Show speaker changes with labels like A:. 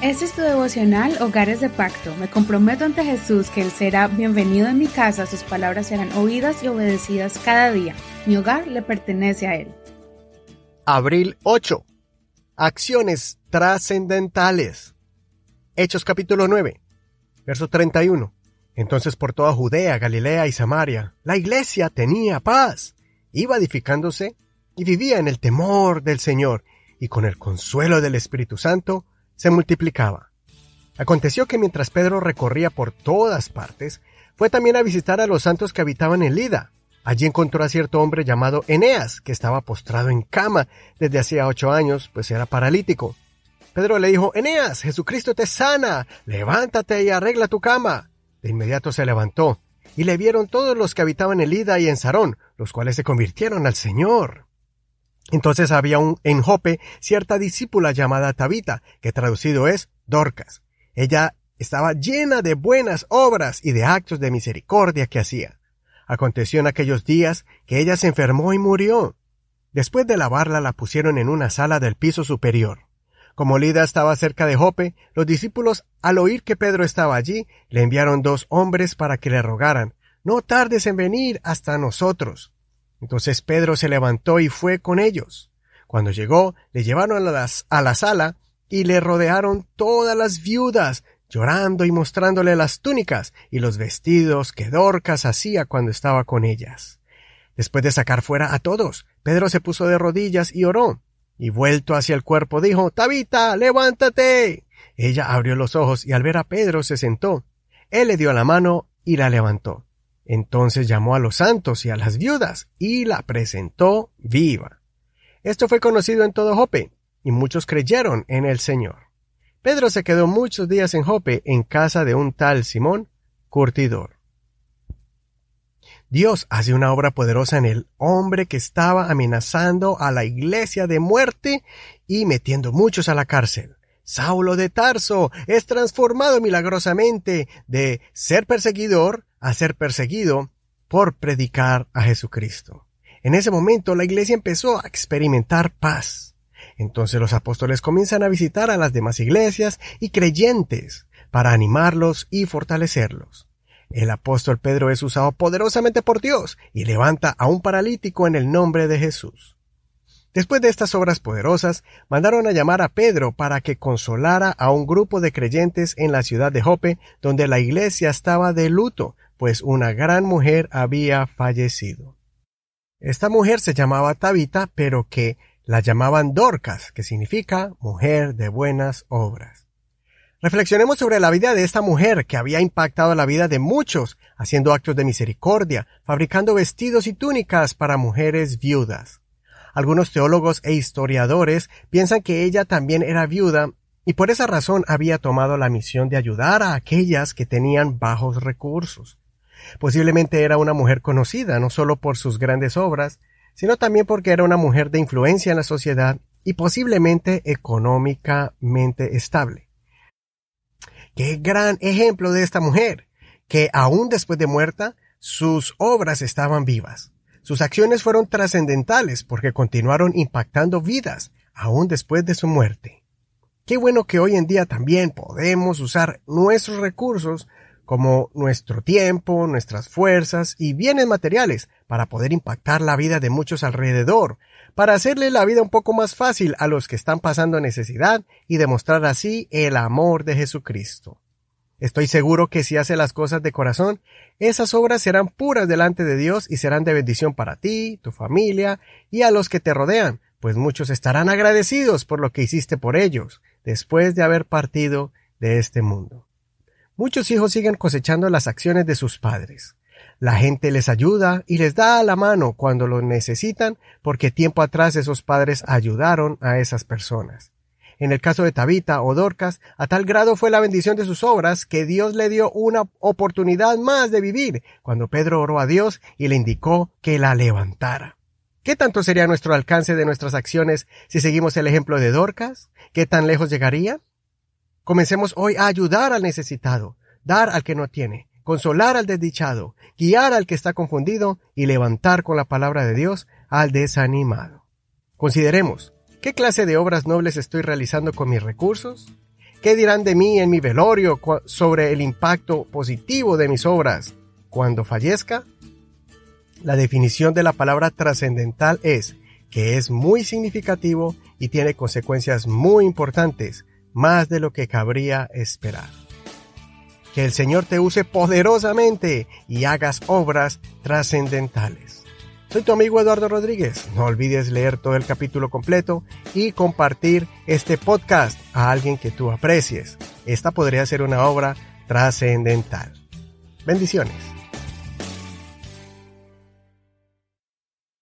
A: Este es tu devocional Hogares de Pacto. Me comprometo ante Jesús que Él será bienvenido en mi casa, sus palabras serán oídas y obedecidas cada día. Mi hogar le pertenece a Él.
B: Abril 8. Acciones trascendentales. Hechos capítulo 9, verso 31. Entonces por toda Judea, Galilea y Samaria, la iglesia tenía paz, iba edificándose y vivía en el temor del Señor, y con el consuelo del Espíritu Santo, se multiplicaba. Aconteció que mientras Pedro recorría por todas partes, fue también a visitar a los santos que habitaban en Lida. Allí encontró a cierto hombre llamado Eneas, que estaba postrado en cama desde hacía ocho años, pues era paralítico. Pedro le dijo, Eneas, Jesucristo te sana, levántate y arregla tu cama. De inmediato se levantó, y le vieron todos los que habitaban en Lida y en Sarón, los cuales se convirtieron al Señor. Entonces había un, en Jope cierta discípula llamada Tabita, que traducido es Dorcas. Ella estaba llena de buenas obras y de actos de misericordia que hacía. Aconteció en aquellos días que ella se enfermó y murió. Después de lavarla la pusieron en una sala del piso superior. Como Lida estaba cerca de Jope, los discípulos, al oír que Pedro estaba allí, le enviaron dos hombres para que le rogaran, No tardes en venir hasta nosotros. Entonces Pedro se levantó y fue con ellos. Cuando llegó, le llevaron a, a la sala y le rodearon todas las viudas, llorando y mostrándole las túnicas y los vestidos que Dorcas hacía cuando estaba con ellas. Después de sacar fuera a todos, Pedro se puso de rodillas y oró, y vuelto hacia el cuerpo dijo Tabita, levántate. Ella abrió los ojos y al ver a Pedro se sentó. Él le dio la mano y la levantó. Entonces llamó a los santos y a las viudas y la presentó viva. Esto fue conocido en todo Jope, y muchos creyeron en el Señor. Pedro se quedó muchos días en Jope en casa de un tal Simón, curtidor. Dios hace una obra poderosa en el hombre que estaba amenazando a la iglesia de muerte y metiendo muchos a la cárcel. Saulo de Tarso es transformado milagrosamente de ser perseguidor a ser perseguido por predicar a Jesucristo. En ese momento la iglesia empezó a experimentar paz. Entonces los apóstoles comienzan a visitar a las demás iglesias y creyentes para animarlos y fortalecerlos. El apóstol Pedro es usado poderosamente por Dios y levanta a un paralítico en el nombre de Jesús. Después de estas obras poderosas, mandaron a llamar a Pedro para que consolara a un grupo de creyentes en la ciudad de Jope, donde la iglesia estaba de luto pues una gran mujer había fallecido. Esta mujer se llamaba Tabita, pero que la llamaban Dorcas, que significa mujer de buenas obras. Reflexionemos sobre la vida de esta mujer que había impactado la vida de muchos, haciendo actos de misericordia, fabricando vestidos y túnicas para mujeres viudas. Algunos teólogos e historiadores piensan que ella también era viuda y por esa razón había tomado la misión de ayudar a aquellas que tenían bajos recursos. Posiblemente era una mujer conocida no solo por sus grandes obras, sino también porque era una mujer de influencia en la sociedad y posiblemente económicamente estable. Qué gran ejemplo de esta mujer, que aún después de muerta, sus obras estaban vivas. Sus acciones fueron trascendentales porque continuaron impactando vidas aún después de su muerte. Qué bueno que hoy en día también podemos usar nuestros recursos como nuestro tiempo, nuestras fuerzas y bienes materiales para poder impactar la vida de muchos alrededor, para hacerle la vida un poco más fácil a los que están pasando necesidad y demostrar así el amor de Jesucristo. Estoy seguro que si hace las cosas de corazón, esas obras serán puras delante de Dios y serán de bendición para ti, tu familia y a los que te rodean, pues muchos estarán agradecidos por lo que hiciste por ellos, después de haber partido de este mundo. Muchos hijos siguen cosechando las acciones de sus padres. La gente les ayuda y les da la mano cuando lo necesitan porque tiempo atrás esos padres ayudaron a esas personas. En el caso de Tabita o Dorcas, a tal grado fue la bendición de sus obras que Dios le dio una oportunidad más de vivir cuando Pedro oró a Dios y le indicó que la levantara. ¿Qué tanto sería nuestro alcance de nuestras acciones si seguimos el ejemplo de Dorcas? ¿Qué tan lejos llegaría? Comencemos hoy a ayudar al necesitado, dar al que no tiene, consolar al desdichado, guiar al que está confundido y levantar con la palabra de Dios al desanimado. Consideremos, ¿qué clase de obras nobles estoy realizando con mis recursos? ¿Qué dirán de mí en mi velorio sobre el impacto positivo de mis obras cuando fallezca? La definición de la palabra trascendental es que es muy significativo y tiene consecuencias muy importantes, más de lo que cabría esperar. Que el Señor te use poderosamente y hagas obras trascendentales. Soy tu amigo Eduardo Rodríguez. No olvides leer todo el capítulo completo y compartir este podcast a alguien que tú aprecies. Esta podría ser una obra trascendental. Bendiciones.